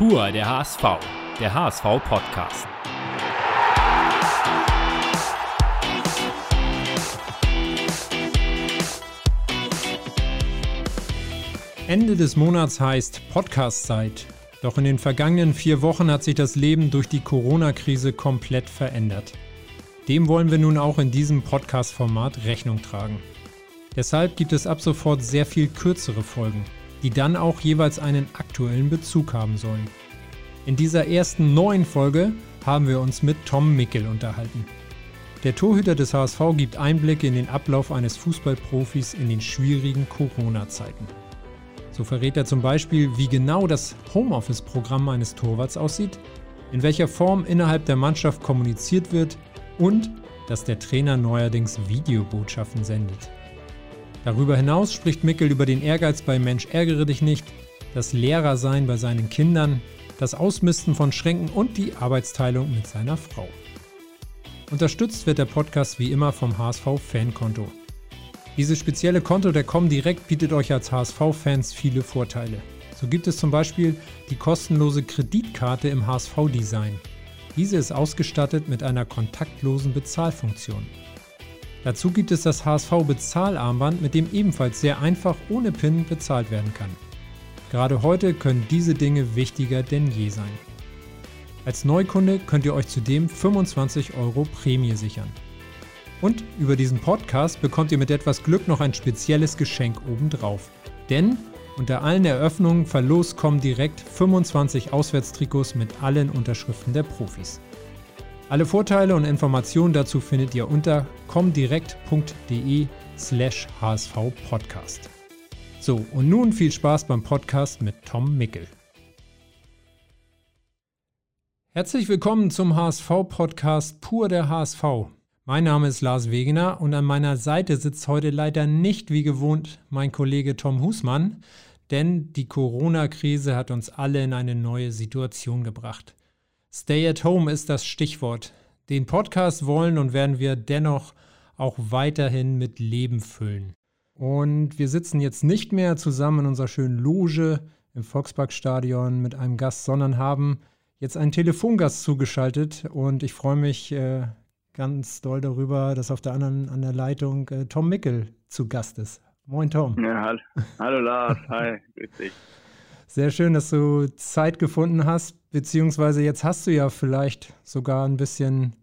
Pur der HSV, der HSV-Podcast. Ende des Monats heißt Podcast-Zeit. Doch in den vergangenen vier Wochen hat sich das Leben durch die Corona-Krise komplett verändert. Dem wollen wir nun auch in diesem Podcast-Format Rechnung tragen. Deshalb gibt es ab sofort sehr viel kürzere Folgen, die dann auch jeweils einen aktuellen Bezug haben sollen. In dieser ersten neuen Folge haben wir uns mit Tom Mickel unterhalten. Der Torhüter des HSV gibt Einblicke in den Ablauf eines Fußballprofis in den schwierigen Corona-Zeiten. So verrät er zum Beispiel, wie genau das Homeoffice-Programm eines Torwarts aussieht, in welcher Form innerhalb der Mannschaft kommuniziert wird und dass der Trainer neuerdings Videobotschaften sendet. Darüber hinaus spricht Mickel über den Ehrgeiz bei Mensch ärgere dich nicht, das Lehrersein bei seinen Kindern, das Ausmisten von Schränken und die Arbeitsteilung mit seiner Frau. Unterstützt wird der Podcast wie immer vom HSV Fankonto. Dieses spezielle Konto der Comdirect bietet euch als HSV-Fans viele Vorteile. So gibt es zum Beispiel die kostenlose Kreditkarte im HSV-Design. Diese ist ausgestattet mit einer kontaktlosen Bezahlfunktion. Dazu gibt es das HSV-Bezahlarmband, mit dem ebenfalls sehr einfach ohne PIN bezahlt werden kann. Gerade heute können diese Dinge wichtiger denn je sein. Als Neukunde könnt ihr euch zudem 25 Euro Prämie sichern. Und über diesen Podcast bekommt ihr mit etwas Glück noch ein spezielles Geschenk obendrauf. Denn unter allen Eröffnungen verlost kommen direkt 25 Auswärtstrikots mit allen Unterschriften der Profis. Alle Vorteile und Informationen dazu findet ihr unter comdirect.de slash hsvpodcast. So, und nun viel Spaß beim Podcast mit Tom Mickel. Herzlich willkommen zum HSV-Podcast Pur der HSV. Mein Name ist Lars Wegener und an meiner Seite sitzt heute leider nicht wie gewohnt mein Kollege Tom Husmann, denn die Corona-Krise hat uns alle in eine neue Situation gebracht. Stay at home ist das Stichwort. Den Podcast wollen und werden wir dennoch auch weiterhin mit Leben füllen. Und wir sitzen jetzt nicht mehr zusammen in unserer schönen Loge im Volksparkstadion mit einem Gast, sondern haben jetzt einen Telefongast zugeschaltet und ich freue mich äh, ganz doll darüber, dass auf der anderen an der Leitung äh, Tom Mickel zu Gast ist. Moin Tom. Ja, hallo, hallo Lars, hi, grüß dich. Sehr schön, dass du Zeit gefunden hast, beziehungsweise jetzt hast du ja vielleicht sogar ein bisschen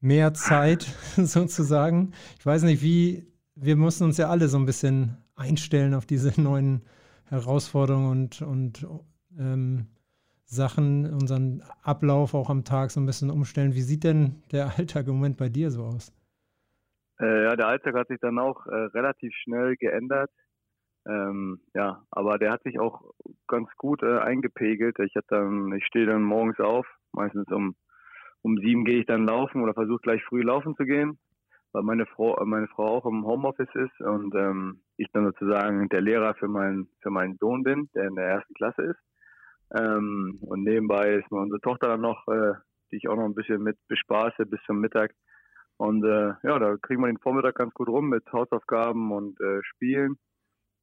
mehr Zeit sozusagen. Ich weiß nicht, wie, wir mussten uns ja alle so ein bisschen einstellen auf diese neuen Herausforderungen und, und ähm, Sachen, unseren Ablauf auch am Tag so ein bisschen umstellen. Wie sieht denn der Alltag im Moment bei dir so aus? Äh, ja, der Alltag hat sich dann auch äh, relativ schnell geändert. Ähm, ja, aber der hat sich auch ganz gut äh, eingepegelt. Ich hatte dann, ich stehe dann morgens auf, meistens um um sieben gehe ich dann laufen oder versuche gleich früh laufen zu gehen, weil meine Frau meine Frau auch im Homeoffice ist und ähm, ich dann sozusagen der Lehrer für meinen für meinen Sohn bin, der in der ersten Klasse ist. Ähm, und nebenbei ist unsere Tochter dann noch, äh, die ich auch noch ein bisschen mit bespaße bis zum Mittag. Und äh, ja, da kriegen wir den Vormittag ganz gut rum mit Hausaufgaben und äh, Spielen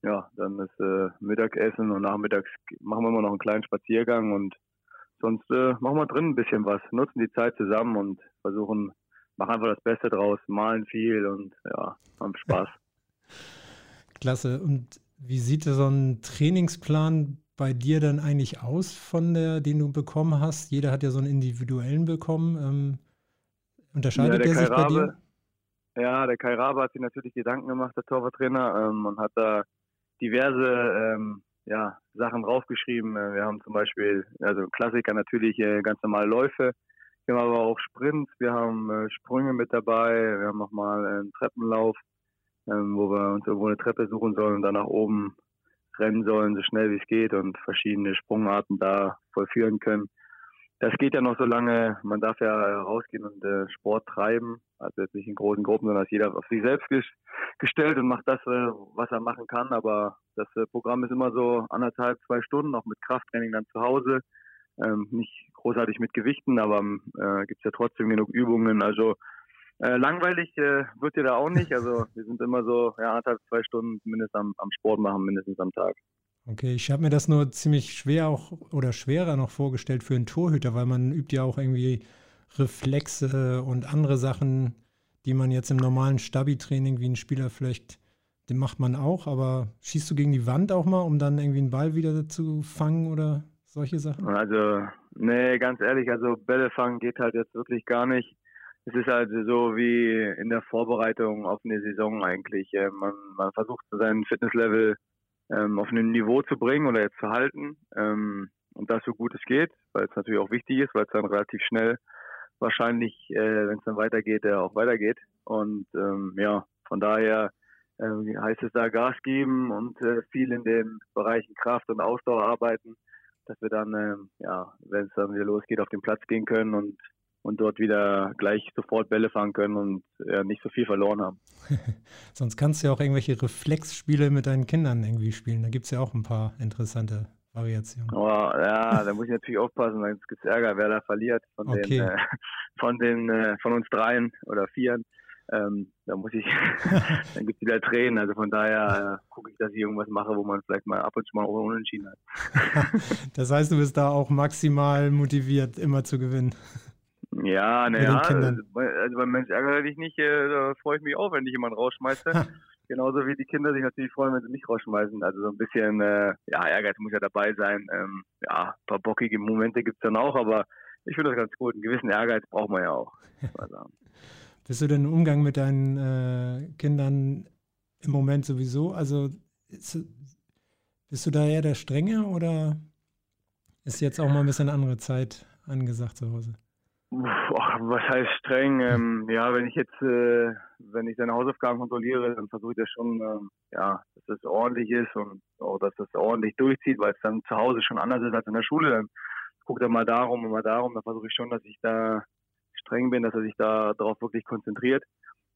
ja, dann ist äh, Mittagessen und nachmittags machen wir immer noch einen kleinen Spaziergang und sonst äh, machen wir drin ein bisschen was, nutzen die Zeit zusammen und versuchen, machen einfach das Beste draus, malen viel und ja, haben Spaß. Klasse. Und wie sieht so ein Trainingsplan bei dir dann eigentlich aus, von der, den du bekommen hast? Jeder hat ja so einen individuellen bekommen. Ähm, unterscheidet ja, der, der sich Rabe, bei dir? Ja, der Kai Rabe hat sich natürlich Gedanken gemacht, der Torwarttrainer, ähm, und hat da diverse ähm, ja, Sachen draufgeschrieben. Äh, wir haben zum Beispiel, also Klassiker natürlich äh, ganz normale Läufe. Wir haben aber auch Sprints, wir haben äh, Sprünge mit dabei, wir haben nochmal einen Treppenlauf, ähm, wo wir uns irgendwo eine Treppe suchen sollen und dann nach oben rennen sollen, so schnell wie es geht und verschiedene Sprungarten da vollführen können das geht ja noch so lange, man darf ja rausgehen und äh, Sport treiben, also jetzt nicht in großen Gruppen, sondern ist jeder auf sich selbst gestellt und macht das, äh, was er machen kann. Aber das äh, Programm ist immer so anderthalb, zwei Stunden, auch mit Krafttraining dann zu Hause. Ähm, nicht großartig mit Gewichten, aber äh, gibt es ja trotzdem genug Übungen. Also äh, langweilig äh, wird dir da auch nicht. Also wir sind immer so ja, anderthalb, zwei Stunden mindestens am, am Sport machen, mindestens am Tag. Okay, ich habe mir das nur ziemlich schwer auch oder schwerer noch vorgestellt für einen Torhüter, weil man übt ja auch irgendwie Reflexe und andere Sachen, die man jetzt im normalen Stabi-Training wie ein Spieler vielleicht, den macht man auch, aber schießt du gegen die Wand auch mal, um dann irgendwie einen Ball wieder zu fangen oder solche Sachen? Also, nee, ganz ehrlich, also Bälle fangen geht halt jetzt wirklich gar nicht. Es ist halt so wie in der Vorbereitung auf eine Saison eigentlich. Man, man versucht sein Fitnesslevel ähm, auf ein Niveau zu bringen oder jetzt zu halten. Ähm, und das so gut es geht, weil es natürlich auch wichtig ist, weil es dann relativ schnell wahrscheinlich, äh, wenn es dann weitergeht, äh, auch weitergeht. Und ähm, ja, von daher äh, heißt es da Gas geben und äh, viel in den Bereichen Kraft und Ausdauer arbeiten, dass wir dann, äh, ja, wenn es dann wieder losgeht, auf den Platz gehen können und und dort wieder gleich sofort Bälle fangen können und ja, nicht so viel verloren haben. Sonst kannst du ja auch irgendwelche Reflexspiele mit deinen Kindern irgendwie spielen. Da gibt es ja auch ein paar interessante Variationen. Oh, ja, da muss ich natürlich aufpassen, sonst gibt es Ärger, wer da verliert von okay. den, äh, von den, äh, von uns dreien oder vieren. Ähm, da muss ich, dann gibt es wieder Tränen. Also von daher äh, gucke ich, dass ich irgendwas mache, wo man vielleicht mal ab und zu mal unentschieden hat. das heißt, du bist da auch maximal motiviert, immer zu gewinnen. Ja, naja, also, also beim Mensch ärgere dich nicht, äh, da freue ich mich auch, wenn dich jemand rausschmeißt. Genauso wie die Kinder sich natürlich freuen, wenn sie mich rausschmeißen. Also so ein bisschen, äh, ja, Ehrgeiz muss ja dabei sein. Ähm, ja, ein paar bockige Momente gibt es dann auch, aber ich finde das ganz gut. Einen gewissen Ehrgeiz braucht man ja auch. Bist du denn im Umgang mit deinen äh, Kindern im Moment sowieso? Also ist, bist du da eher der Strenge oder ist jetzt auch mal ein bisschen andere Zeit angesagt zu Hause? Was heißt streng? Ähm, ja, wenn ich jetzt, äh, wenn ich seine Hausaufgaben kontrolliere, dann versuche ich das schon, ähm, ja, dass das ordentlich ist und auch, dass das ordentlich durchzieht, weil es dann zu Hause schon anders ist als in der Schule. Dann guckt er mal darum und mal darum. Dann versuche ich schon, dass ich da streng bin, dass er sich da darauf wirklich konzentriert.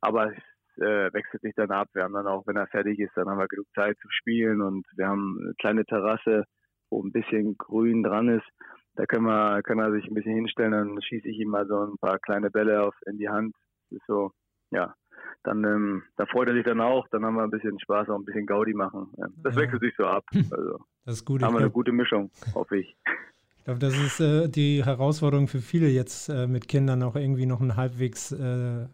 Aber es äh, wechselt sich dann ab. Wir haben dann auch, wenn er fertig ist, dann haben wir genug Zeit zu spielen und wir haben eine kleine Terrasse, wo ein bisschen Grün dran ist da können wir, kann er sich ein bisschen hinstellen, dann schieße ich ihm mal so ein paar kleine Bälle auf, in die Hand. Das ist so, ja. Dann, ähm, da freut er sich dann auch, dann haben wir ein bisschen Spaß, auch ein bisschen Gaudi machen. Ja, das ja. wechselt sich so ab. Also, das ist gut. Haben wir eine gute Mischung, hoffe ich. Ich glaube, das ist äh, die Herausforderung für viele jetzt äh, mit Kindern auch irgendwie noch einen halbwegs äh,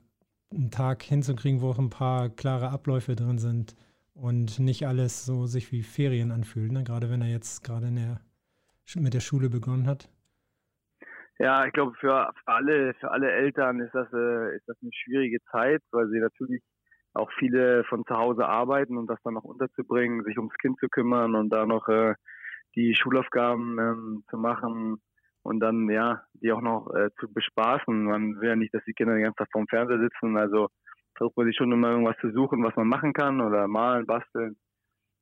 einen Tag hinzukriegen, wo auch ein paar klare Abläufe drin sind und nicht alles so sich wie Ferien anfühlt. Ne? Gerade wenn er jetzt gerade in der mit der Schule begonnen hat? Ja, ich glaube für alle für alle Eltern ist das äh, ist das eine schwierige Zeit, weil sie natürlich auch viele von zu Hause arbeiten und das dann noch unterzubringen, sich ums Kind zu kümmern und da noch äh, die Schulaufgaben ähm, zu machen und dann ja die auch noch äh, zu bespaßen. Man will ja nicht, dass die Kinder die ganze Zeit vorm Fernseher sitzen, also versucht man sich schon immer irgendwas zu suchen, was man machen kann oder malen, basteln.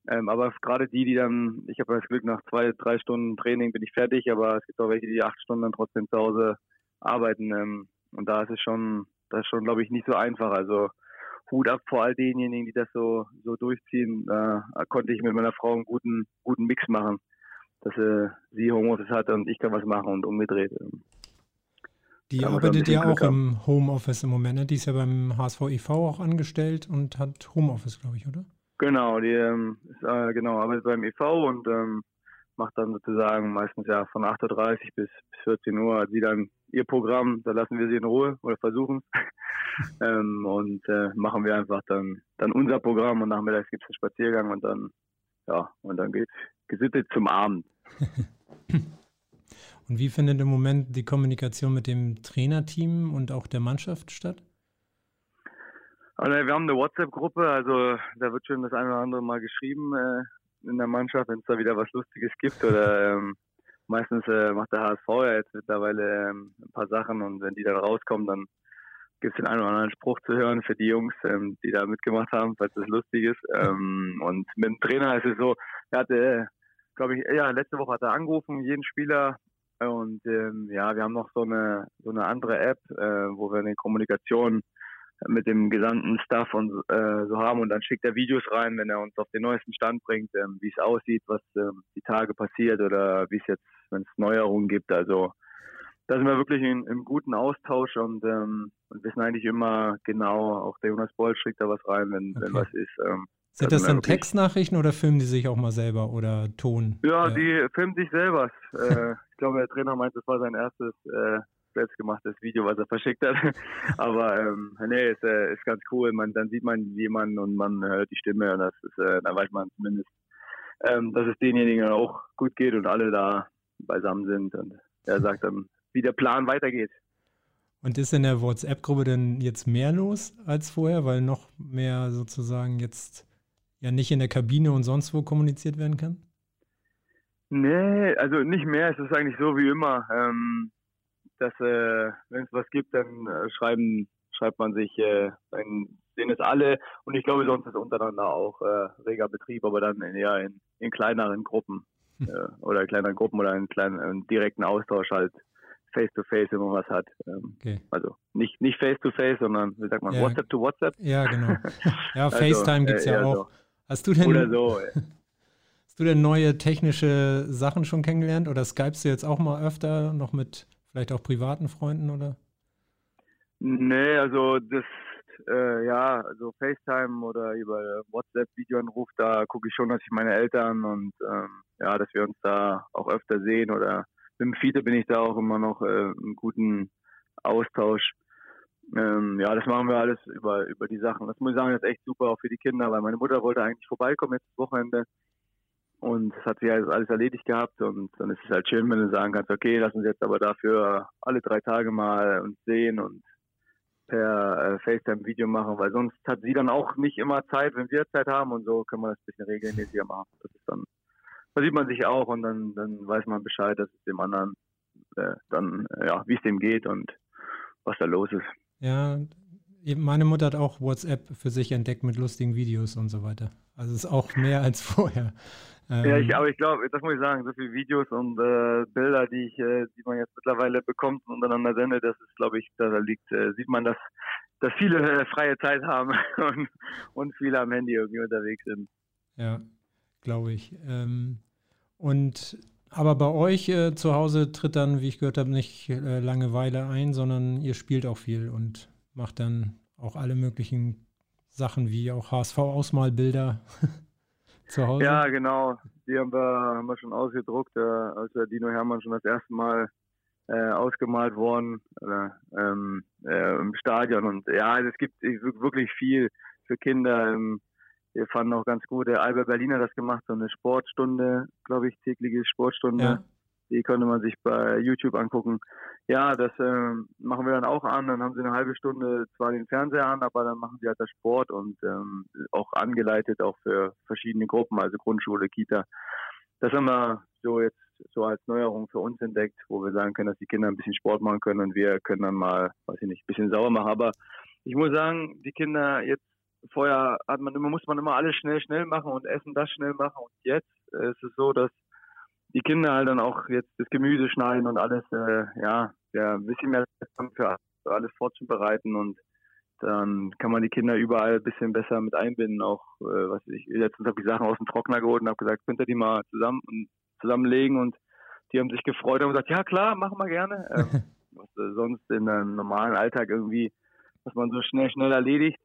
Ähm, aber gerade die, die dann, ich habe das Glück, nach zwei, drei Stunden Training bin ich fertig, aber es gibt auch welche, die acht Stunden dann trotzdem zu Hause arbeiten. Ähm, und da ist es schon, das ist schon, glaube ich, nicht so einfach. Also Hut ab vor all denjenigen, die das so, so durchziehen. Da konnte ich mit meiner Frau einen guten, guten Mix machen, dass äh, sie Homeoffice hat und ich kann was machen und umgedreht. Ähm. Die arbeitet ja auch im Homeoffice im Moment. Ne? Die ist ja beim HSV e.V. auch angestellt und hat Homeoffice, glaube ich, oder? Genau, die ähm, ist, äh, genau, arbeitet beim EV und ähm, macht dann sozusagen meistens ja von 8.30 Uhr bis, bis 14 Uhr hat sie dann ihr Programm, da lassen wir sie in Ruhe oder versuchen ähm, und äh, machen wir einfach dann, dann unser Programm und nachmittags gibt es einen Spaziergang und dann, ja, und dann geht gesittet zum Abend. und wie findet im Moment die Kommunikation mit dem Trainerteam und auch der Mannschaft statt? Wir haben eine WhatsApp-Gruppe, also da wird schon das eine oder andere mal geschrieben äh, in der Mannschaft, wenn es da wieder was Lustiges gibt oder ähm, meistens äh, macht der HSV ja jetzt mittlerweile ähm, ein paar Sachen und wenn die dann rauskommen, dann gibt es den einen oder anderen Spruch zu hören für die Jungs, ähm, die da mitgemacht haben, falls das lustig ist. Ähm, und mit dem Trainer ist es so, er hatte, glaube ich, ja, letzte Woche hat er angerufen, jeden Spieler. Und ähm, ja, wir haben noch so eine so eine andere App, äh, wo wir eine Kommunikation mit dem gesamten Staff und äh, so haben und dann schickt er Videos rein, wenn er uns auf den neuesten Stand bringt, ähm, wie es aussieht, was ähm, die Tage passiert oder wie es jetzt, wenn es Neuerungen gibt. Also da sind wir wirklich in, im guten Austausch und, ähm, und wissen eigentlich immer genau, auch der Jonas Boll schickt da was rein, wenn, okay. wenn was ist. Ähm, Sind das dann Textnachrichten oder filmen die sich auch mal selber oder Ton? Ja, äh, die filmen sich selber. äh, ich glaube, der Trainer meint, das war sein erstes äh, selbstgemachtes Video, was er verschickt hat. Aber ähm, nee, ist, äh, ist ganz cool. Man, dann sieht man jemanden und man hört die Stimme und das ist, äh, dann weiß man zumindest, ähm, dass es denjenigen auch gut geht und alle da beisammen sind. Und er sagt dann, wie der Plan weitergeht. Und ist in der WhatsApp-Gruppe denn jetzt mehr los als vorher, weil noch mehr sozusagen jetzt ja nicht in der Kabine und sonst wo kommuniziert werden kann? Nee, also nicht mehr. Es ist eigentlich so wie immer. Ähm, dass äh, wenn es was gibt, dann äh, schreiben schreibt man sich, äh, dann sehen es alle und ich glaube sonst ist untereinander auch äh, reger Betrieb, aber dann eher in, in kleineren Gruppen hm. äh, oder kleineren Gruppen oder in kleinen in direkten Austausch halt face to face, wenn man was hat. Ähm, okay. Also nicht nicht face to face, sondern wie sagt man ja, WhatsApp to WhatsApp. Ja genau. Ja also, FaceTime gibt's äh, ja auch. So. Hast du denn oder so? Hast du denn neue technische Sachen schon kennengelernt oder skypst du jetzt auch mal öfter noch mit Vielleicht auch privaten Freunden oder? Nee, also das, äh, ja, also FaceTime oder über WhatsApp-Videoanruf, da gucke ich schon, dass ich meine Eltern und ähm, ja, dass wir uns da auch öfter sehen oder mit dem Fiete bin ich da auch immer noch äh, im guten Austausch. Ähm, ja, das machen wir alles über, über die Sachen. Das muss ich sagen, das ist echt super auch für die Kinder, weil meine Mutter wollte eigentlich vorbeikommen jetzt Wochenende und es hat sich alles erledigt gehabt und dann ist es halt schön, wenn du sagen kannst, okay, lass uns jetzt aber dafür alle drei Tage mal uns sehen und per äh, FaceTime-Video machen, weil sonst hat sie dann auch nicht immer Zeit, wenn wir Zeit haben und so können wir das ein bisschen regelmäßiger machen. Das ist dann, da sieht man sich auch und dann, dann weiß man Bescheid, dass es dem anderen äh, dann, äh, ja, wie es dem geht und was da los ist. Ja, meine Mutter hat auch WhatsApp für sich entdeckt mit lustigen Videos und so weiter. Also es ist auch mehr als vorher. Ähm, ja, ich, aber ich glaube, das muss ich sagen, so viele Videos und äh, Bilder, die ich, äh, die man jetzt mittlerweile bekommt und untereinander sendet, das ist, glaube ich, da liegt, äh, sieht man, dass, dass viele äh, freie Zeit haben und, und viele am Handy irgendwie unterwegs sind. Ja, glaube ich. Ähm, und aber bei euch äh, zu Hause tritt dann, wie ich gehört habe, nicht äh, Langeweile ein, sondern ihr spielt auch viel und macht dann auch alle möglichen Sachen wie auch HSV-Ausmalbilder. zu Hause? Ja, genau. Die haben wir, haben wir schon ausgedruckt, äh, als der Dino Hermann schon das erste Mal äh, ausgemalt worden äh, ähm, im Stadion. Und ja, also es gibt wirklich viel für Kinder. Ähm, wir fanden auch ganz gut, der Albert Berliner das gemacht, so eine Sportstunde, glaube ich, tägliche Sportstunde. Ja. Die konnte man sich bei YouTube angucken. Ja, das äh, machen wir dann auch an. Dann haben sie eine halbe Stunde zwar den Fernseher an, aber dann machen sie halt das Sport und ähm, auch angeleitet auch für verschiedene Gruppen, also Grundschule, Kita. Das haben wir so jetzt so als Neuerung für uns entdeckt, wo wir sagen können, dass die Kinder ein bisschen Sport machen können und wir können dann mal, weiß ich nicht, ein bisschen sauer machen. Aber ich muss sagen, die Kinder jetzt vorher hat man immer, muss man immer alles schnell, schnell machen und essen das schnell machen. Und jetzt ist es so, dass die Kinder halt dann auch jetzt das Gemüse schneiden und alles, äh, ja, ja, ein bisschen mehr für alles vorzubereiten und dann kann man die Kinder überall ein bisschen besser mit einbinden. Auch, äh, was ich, letztens habe ich Sachen aus dem Trockner geholt und habe gesagt, könnt ihr die mal zusammen zusammenlegen und die haben sich gefreut und gesagt, ja klar, machen wir gerne. Ähm, was äh, sonst in einem normalen Alltag irgendwie, was man so schnell, schnell erledigt,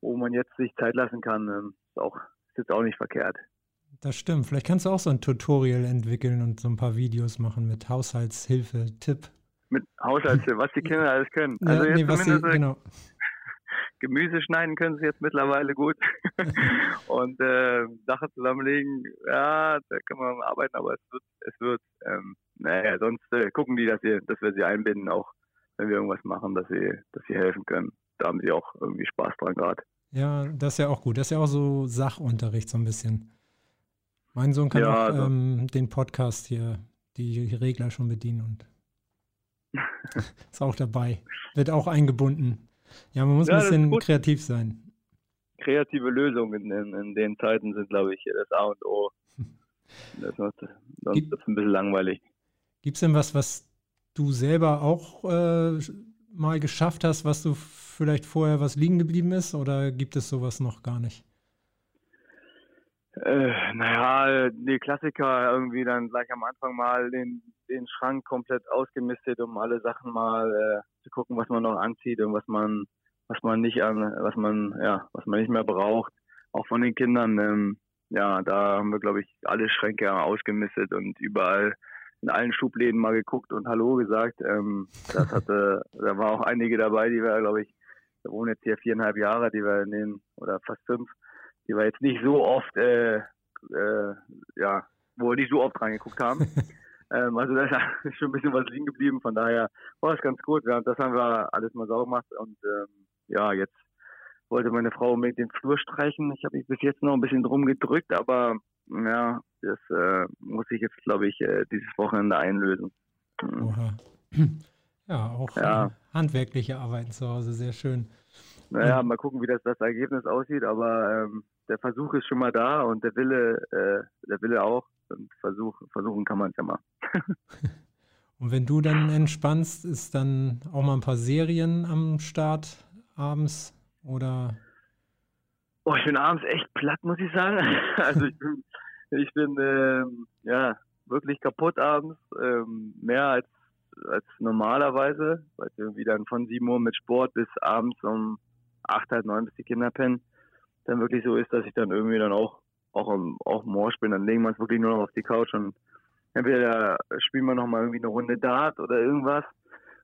wo man jetzt sich Zeit lassen kann, ähm, ist auch, ist jetzt auch nicht verkehrt. Das stimmt. Vielleicht kannst du auch so ein Tutorial entwickeln und so ein paar Videos machen mit Haushaltshilfe, Tipp. Mit Haushaltshilfe, was die Kinder alles können. Ja, also jetzt nee, was sie, genau. Gemüse schneiden können sie jetzt mittlerweile gut. und äh, Sachen zusammenlegen, ja, da kann man arbeiten, aber es wird, es wird, ähm, naja, sonst äh, gucken die, dass, sie, dass wir sie einbinden, auch wenn wir irgendwas machen, dass sie, dass sie helfen können. Da haben sie auch irgendwie Spaß dran gerade. Ja, das ist ja auch gut. Das ist ja auch so Sachunterricht so ein bisschen. Mein Sohn kann ja, auch ähm, den Podcast hier, die Regler schon bedienen und ist auch dabei. Wird auch eingebunden. Ja, man muss ja, ein bisschen kreativ sein. Kreative Lösungen in, in, den Zeiten sind, glaube ich, das A und O. Das sonst Gibt, ist ein bisschen langweilig. Gibt es denn was, was du selber auch äh, mal geschafft hast, was du vielleicht vorher was liegen geblieben ist? Oder gibt es sowas noch gar nicht? Äh, naja, die Klassiker irgendwie dann gleich am Anfang mal den, den Schrank komplett ausgemistet, um alle Sachen mal äh, zu gucken, was man noch anzieht und was man, was man nicht an, was man, ja, was man nicht mehr braucht. auch von den Kindern. Ähm, ja, da haben wir, glaube ich, alle Schränke ausgemistet und überall in allen Schubläden mal geguckt und Hallo gesagt. Ähm, das hatte, da war auch einige dabei, die wir, glaube ich, wir wohnen jetzt hier viereinhalb Jahre, die wir in den, oder fast fünf, die wir jetzt nicht so oft, äh, äh, ja, wo wir nicht so oft reingeguckt haben. ähm, also da ist schon ein bisschen was liegen geblieben, von daher war es ganz gut. Wir, das haben wir alles mal sauber gemacht und ähm, ja, jetzt wollte meine Frau mit den Flur streichen. Ich habe mich bis jetzt noch ein bisschen drum gedrückt, aber ja, das äh, muss ich jetzt, glaube ich, äh, dieses Wochenende einlösen. Mhm. Oha. Ja, auch ja. Äh, handwerkliche Arbeiten zu Hause, sehr schön. Naja, mal gucken, wie das, das Ergebnis aussieht, aber ähm, der Versuch ist schon mal da und der Wille, äh, der Wille auch. Und Versuch, versuchen kann man es ja mal. und wenn du dann entspannst, ist dann auch mal ein paar Serien am Start abends oder? Oh, ich bin abends echt platt, muss ich sagen. Also ich bin, ich bin ähm, ja wirklich kaputt abends, ähm, mehr als als normalerweise, weil es irgendwie dann von 7 Uhr mit Sport bis abends um 8, halb 9, bis die Kinder pennen, dann wirklich so ist, dass ich dann irgendwie dann auch auch im, auch Morsch bin, dann legen wir uns wirklich nur noch auf die Couch und entweder spielen wir noch mal irgendwie eine Runde Dart oder irgendwas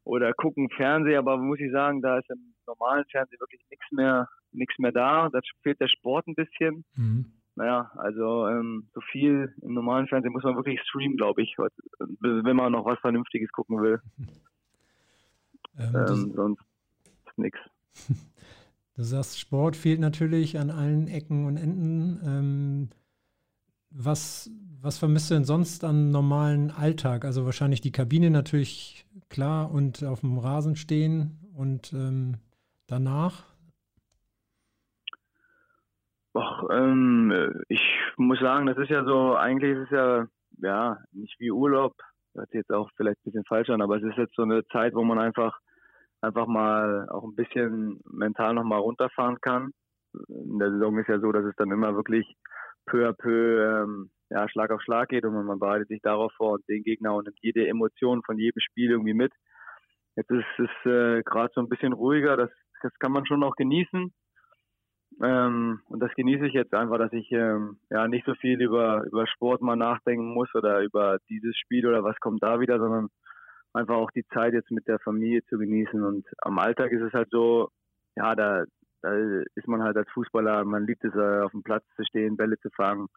oder gucken Fernsehen, aber muss ich sagen, da ist im normalen Fernsehen wirklich nichts mehr, nichts mehr da. Da fehlt der Sport ein bisschen. Mhm. Naja, also ähm, so viel im normalen Fernsehen muss man wirklich streamen, glaube ich, wenn man noch was Vernünftiges gucken will. Ähm, ähm, sonst ist nichts. Du sagst, Sport fehlt natürlich an allen Ecken und Enden. Ähm, was, was vermisst du denn sonst am normalen Alltag? Also wahrscheinlich die Kabine natürlich klar und auf dem Rasen stehen und ähm, danach? Ach, ähm, ich muss sagen, das ist ja so, eigentlich ist es ja, ja, nicht wie Urlaub, hört sich jetzt auch vielleicht ein bisschen falsch an, aber es ist jetzt so eine Zeit, wo man einfach, einfach mal auch ein bisschen mental nochmal runterfahren kann. In der Saison ist ja so, dass es dann immer wirklich peu à peu ähm, ja, Schlag auf Schlag geht und man bereitet sich darauf vor und den Gegner und nimmt jede Emotion von jedem Spiel irgendwie mit. Jetzt ist es äh, gerade so ein bisschen ruhiger, das, das kann man schon noch genießen. Ähm, und das genieße ich jetzt einfach, dass ich ähm, ja nicht so viel über, über Sport mal nachdenken muss oder über dieses Spiel oder was kommt da wieder, sondern einfach auch die Zeit jetzt mit der Familie zu genießen. Und am Alltag ist es halt so, ja, da, da ist man halt als Fußballer, man liebt es, äh, auf dem Platz zu stehen, Bälle zu fangen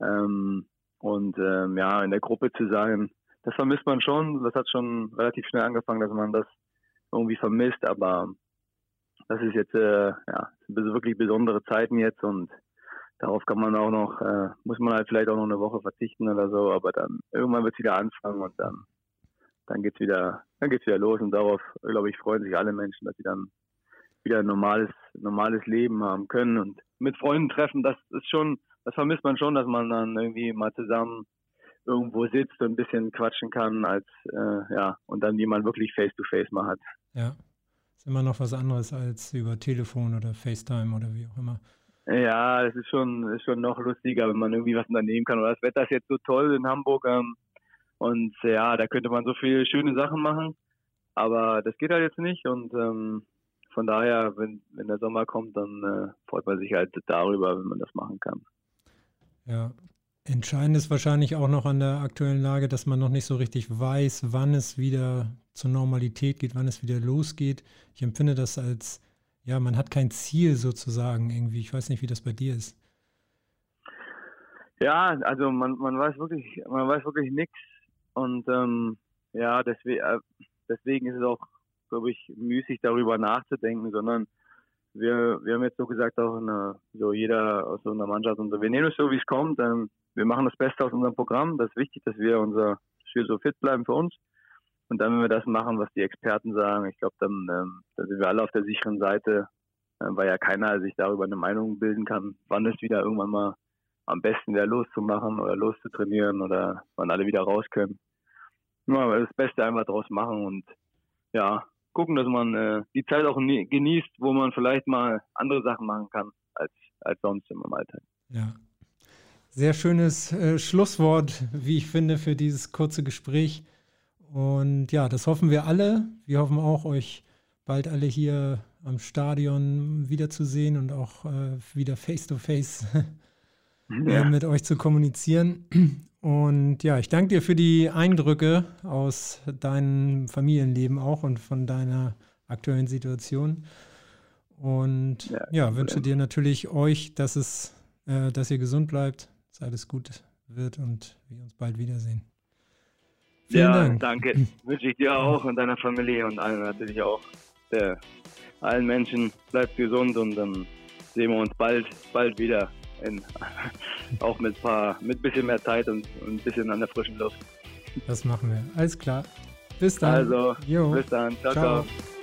ähm, und ähm, ja, in der Gruppe zu sein. Das vermisst man schon. Das hat schon relativ schnell angefangen, dass man das irgendwie vermisst, aber das ist jetzt äh, ja wirklich besondere Zeiten jetzt und darauf kann man auch noch, äh, muss man halt vielleicht auch noch eine Woche verzichten oder so, aber dann irgendwann wird es wieder anfangen und dann dann geht's wieder, dann geht's wieder los und darauf, glaube ich, freuen sich alle Menschen, dass sie dann wieder ein normales, normales Leben haben können und mit Freunden treffen, das ist schon, das vermisst man schon, dass man dann irgendwie mal zusammen irgendwo sitzt und ein bisschen quatschen kann, als äh, ja, und dann jemand wirklich face to face mal hat. Ja. Ist immer noch was anderes als über Telefon oder FaceTime oder wie auch immer. Ja, es ist schon, ist schon noch lustiger, wenn man irgendwie was unternehmen kann. Oder das Wetter ist jetzt so toll in Hamburg. Ähm, und ja, da könnte man so viele schöne Sachen machen. Aber das geht halt jetzt nicht. Und ähm, von daher, wenn, wenn der Sommer kommt, dann äh, freut man sich halt darüber, wenn man das machen kann. Ja, entscheidend ist wahrscheinlich auch noch an der aktuellen Lage, dass man noch nicht so richtig weiß, wann es wieder zur Normalität geht, wann es wieder losgeht. Ich empfinde das als, ja, man hat kein Ziel sozusagen irgendwie. Ich weiß nicht, wie das bei dir ist. Ja, also man, man weiß wirklich, man weiß wirklich nichts. Und ähm, ja, deswegen, äh, deswegen ist es auch glaube ich, müßig darüber nachzudenken, sondern wir, wir haben jetzt so gesagt, auch eine, so jeder aus so einer Mannschaft und so, wir nehmen es so, wie es kommt. Ähm, wir machen das Beste aus unserem Programm. Das ist wichtig, dass wir unser Spiel so fit bleiben für uns. Und dann, wenn wir das machen, was die Experten sagen, ich glaube, dann, ähm, dann sind wir alle auf der sicheren Seite, äh, weil ja keiner sich darüber eine Meinung bilden kann, wann es wieder irgendwann mal am besten wäre, loszumachen oder loszutrainieren oder wann alle wieder raus können. Nur das Beste einfach draus machen und ja, gucken, dass man äh, die Zeit auch genießt, wo man vielleicht mal andere Sachen machen kann als, als sonst im Alltag. Ja. Sehr schönes äh, Schlusswort, wie ich finde, für dieses kurze Gespräch. Und ja, das hoffen wir alle. Wir hoffen auch, euch bald alle hier am Stadion wiederzusehen und auch äh, wieder face-to-face -face, ja. mit euch zu kommunizieren. Und ja, ich danke dir für die Eindrücke aus deinem Familienleben auch und von deiner aktuellen Situation. Und ja, ja wünsche dir natürlich euch, dass es, äh, dass ihr gesund bleibt, dass alles gut wird und wir uns bald wiedersehen. Vielen ja, Dank. danke. wünsche ich dir auch und deiner Familie und allen natürlich auch. Der, allen Menschen bleibt gesund und dann sehen wir uns bald, bald wieder. In, auch mit paar, mit bisschen mehr Zeit und, und ein bisschen an der frischen Luft. Das machen wir. Alles klar. Bis dann. Also, jo. bis dann. ciao. ciao. ciao.